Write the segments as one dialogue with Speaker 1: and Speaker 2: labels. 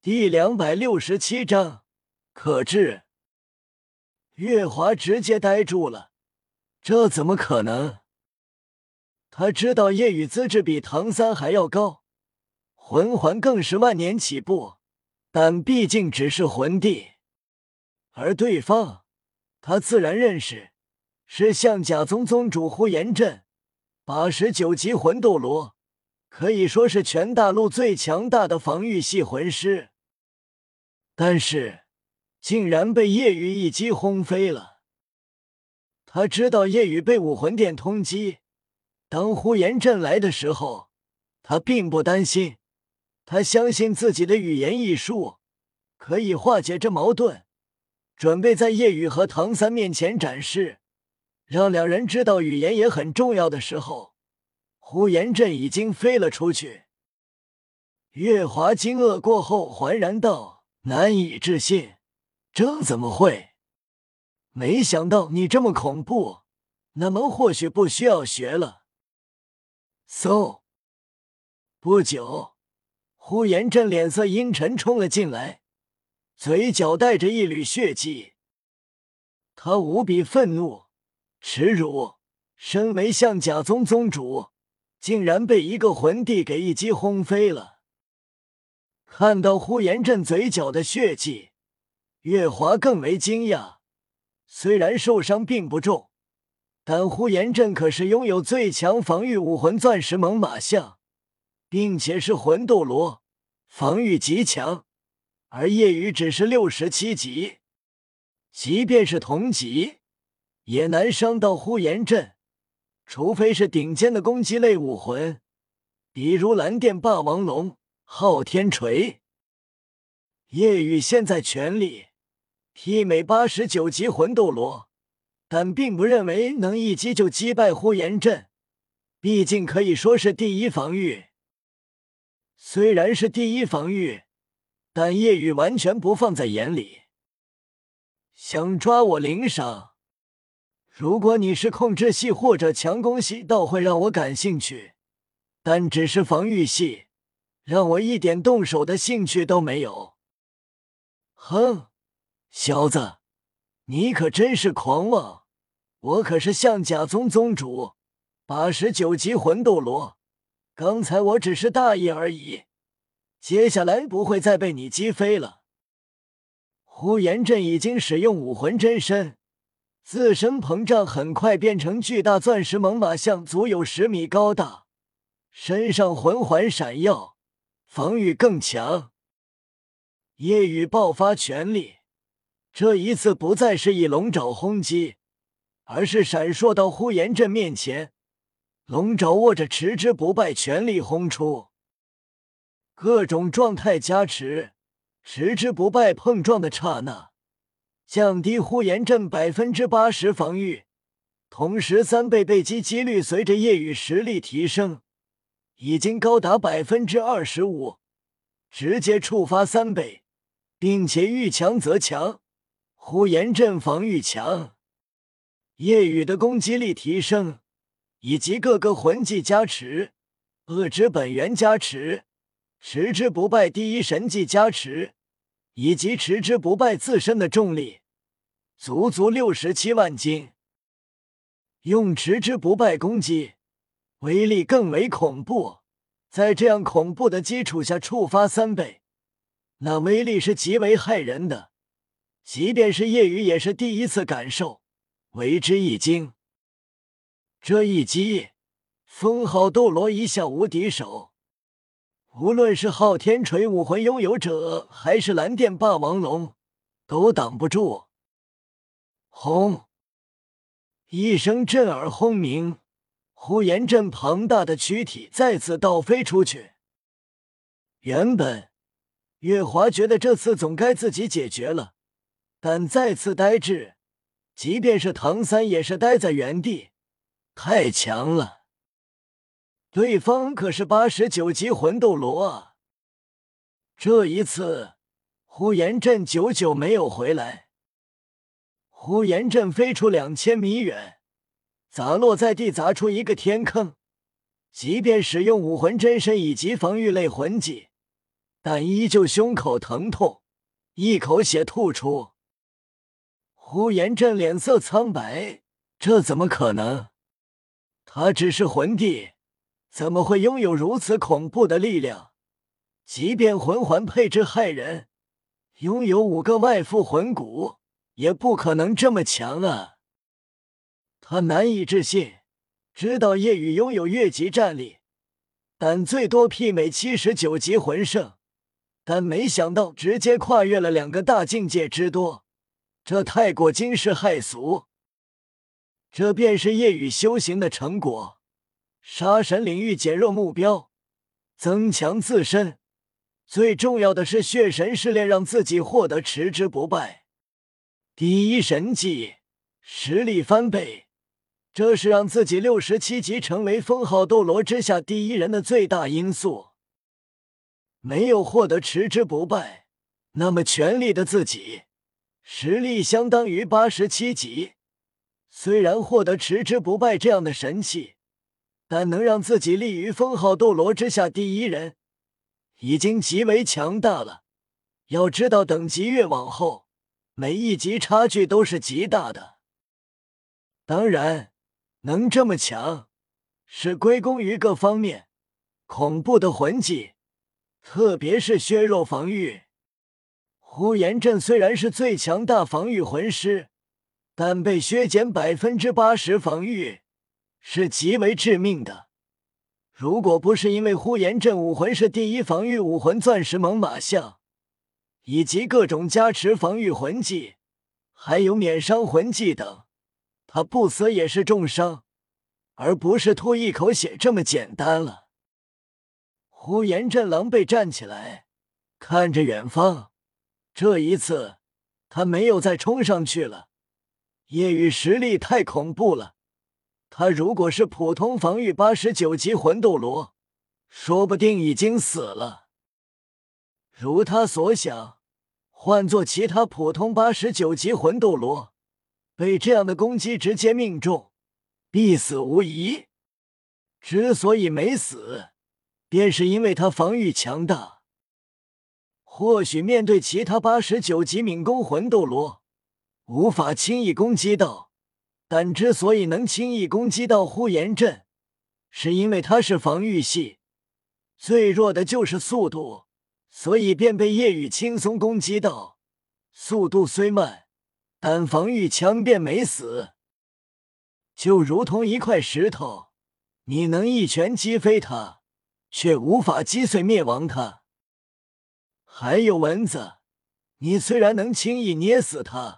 Speaker 1: 第两百六十七章，可治。月华直接呆住了，这怎么可能？他知道夜雨资质比唐三还要高，魂环更是万年起步，但毕竟只是魂帝，而对方他自然认识，是象甲宗宗主呼延震，八十九级魂斗罗。可以说是全大陆最强大的防御系魂师，但是竟然被叶雨一击轰飞了。他知道叶雨被武魂殿通缉，当呼延震来的时候，他并不担心，他相信自己的语言艺术可以化解这矛盾，准备在叶雨和唐三面前展示，让两人知道语言也很重要的时候。呼延震已经飞了出去。月华惊愕过后，缓然道：“难以置信，这怎么会？没想到你这么恐怖。那么或许不需要学了。” so 不久，呼延震脸色阴沉，冲了进来，嘴角带着一缕血迹。他无比愤怒、耻辱，身为象甲宗宗主。竟然被一个魂帝给一击轰飞了！看到呼延震嘴角的血迹，月华更为惊讶。虽然受伤并不重，但呼延震可是拥有最强防御武魂钻石猛犸象，并且是魂斗罗，防御极强。而叶雨只是六十七级，即便是同级，也难伤到呼延震。除非是顶尖的攻击类武魂，比如蓝电霸王龙、昊天锤。叶雨现在全力媲美八十九级魂斗罗，但并不认为能一击就击败呼延震，毕竟可以说是第一防御。虽然是第一防御，但叶雨完全不放在眼里，想抓我领赏。如果你是控制系或者强攻系，倒会让我感兴趣；但只是防御系，让我一点动手的兴趣都没有。哼，小子，你可真是狂妄！我可是象甲宗宗主，八十九级魂斗罗。刚才我只是大意而已，接下来不会再被你击飞了。呼延震已经使用武魂真身。自身膨胀，很快变成巨大钻石猛犸象，足有十米高大，身上魂环闪耀，防御更强。夜雨爆发全力，这一次不再是以龙爪轰击，而是闪烁到呼延震面前，龙爪握着持之不败，全力轰出，各种状态加持，持之不败碰撞的刹那。降低呼延震百分之八十防御，同时三倍被击几率随着夜雨实力提升，已经高达百分之二十五，直接触发三倍，并且遇强则强。呼延震防御强，夜雨的攻击力提升，以及各个魂技加持、恶之本源加持、持之不败第一神技加持。以及持之不败自身的重力，足足六十七万斤。用持之不败攻击，威力更为恐怖。在这样恐怖的基础下触发三倍，那威力是极为骇人的。即便是夜雨也是第一次感受，为之一惊。这一击，封号斗罗一下无敌手。无论是昊天锤武魂拥有者，还是蓝电霸王龙，都挡不住。轰！一声震耳轰鸣，呼延震庞大的躯体再次倒飞出去。原本月华觉得这次总该自己解决了，但再次呆滞，即便是唐三也是呆在原地，太强了。对方可是八十九级魂斗罗啊！这一次，呼延震久久没有回来。呼延震飞出两千米远，砸落在地，砸出一个天坑。即便使用武魂真身以及防御类魂技，但依旧胸口疼痛，一口血吐出。呼延震脸色苍白，这怎么可能？他只是魂帝，怎么会拥有如此恐怖的力量？即便魂环配置骇人，拥有五个外附魂骨，也不可能这么强啊！他难以置信，知道夜雨拥有越级战力，但最多媲美七十九级魂圣，但没想到直接跨越了两个大境界之多。这太过惊世骇俗，这便是夜雨修行的成果。杀神领域减弱目标，增强自身，最重要的是血神试炼，让自己获得持之不败第一神技，实力翻倍。这是让自己六十七级成为封号斗罗之下第一人的最大因素。没有获得持之不败，那么全力的自己。实力相当于八十七级，虽然获得持之不败这样的神器，但能让自己立于封号斗罗之下第一人，已经极为强大了。要知道，等级越往后，每一级差距都是极大的。当然，能这么强，是归功于各方面恐怖的魂技，特别是削弱防御。呼延震虽然是最强大防御魂师，但被削减百分之八十防御是极为致命的。如果不是因为呼延震武魂是第一防御武魂钻石猛犸象，以及各种加持防御魂技，还有免伤魂技等，他不死也是重伤，而不是吐一口血这么简单了。呼延震狼狈站起来，看着远方。这一次，他没有再冲上去了。夜雨实力太恐怖了，他如果是普通防御八十九级魂斗罗，说不定已经死了。如他所想，换做其他普通八十九级魂斗罗，被这样的攻击直接命中，必死无疑。之所以没死，便是因为他防御强大。或许面对其他八十九级敏攻魂斗罗，无法轻易攻击到，但之所以能轻易攻击到呼延震，是因为他是防御系，最弱的就是速度，所以便被夜雨轻松攻击到。速度虽慢，但防御强便没死。就如同一块石头，你能一拳击飞它，却无法击碎灭亡它。还有蚊子，你虽然能轻易捏死它，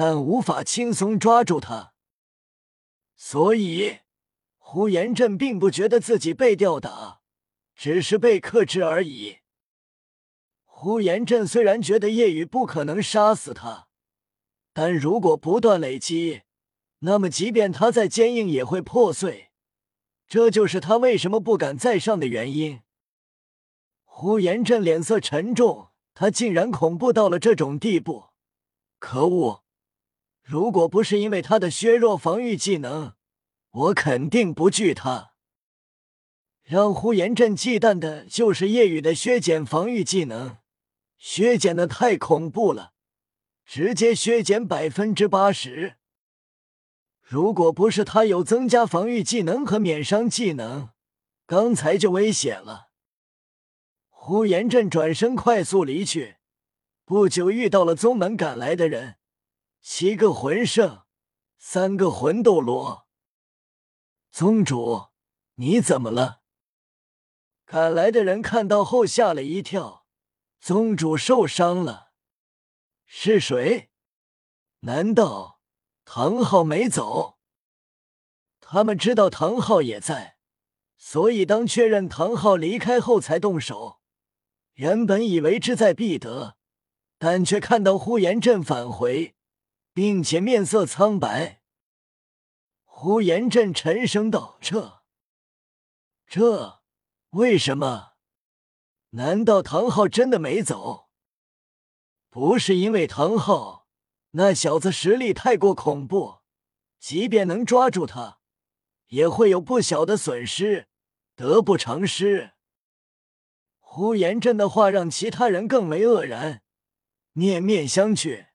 Speaker 1: 但无法轻松抓住他。所以，呼延震并不觉得自己被吊打，只是被克制而已。呼延震虽然觉得夜雨不可能杀死他，但如果不断累积，那么即便他再坚硬也会破碎。这就是他为什么不敢再上的原因。呼延震脸色沉重，他竟然恐怖到了这种地步！可恶！如果不是因为他的削弱防御技能，我肯定不惧他。让呼延震忌惮的就是夜雨的削减防御技能，削减的太恐怖了，直接削减百分之八十。如果不是他有增加防御技能和免伤技能，刚才就危险了。呼延震转身快速离去，不久遇到了宗门赶来的人，七个魂圣，三个魂斗罗。宗主，你怎么了？赶来的人看到后吓了一跳，宗主受伤了。是谁？难道唐昊没走？他们知道唐昊也在，所以当确认唐昊离开后才动手。原本以为志在必得，但却看到呼延震返回，并且面色苍白。呼延震沉声道：“这，这为什么？难道唐昊真的没走？不是因为唐昊那小子实力太过恐怖，即便能抓住他，也会有不小的损失，得不偿失。”呼延震的话让其他人更为愕然，面面相觑。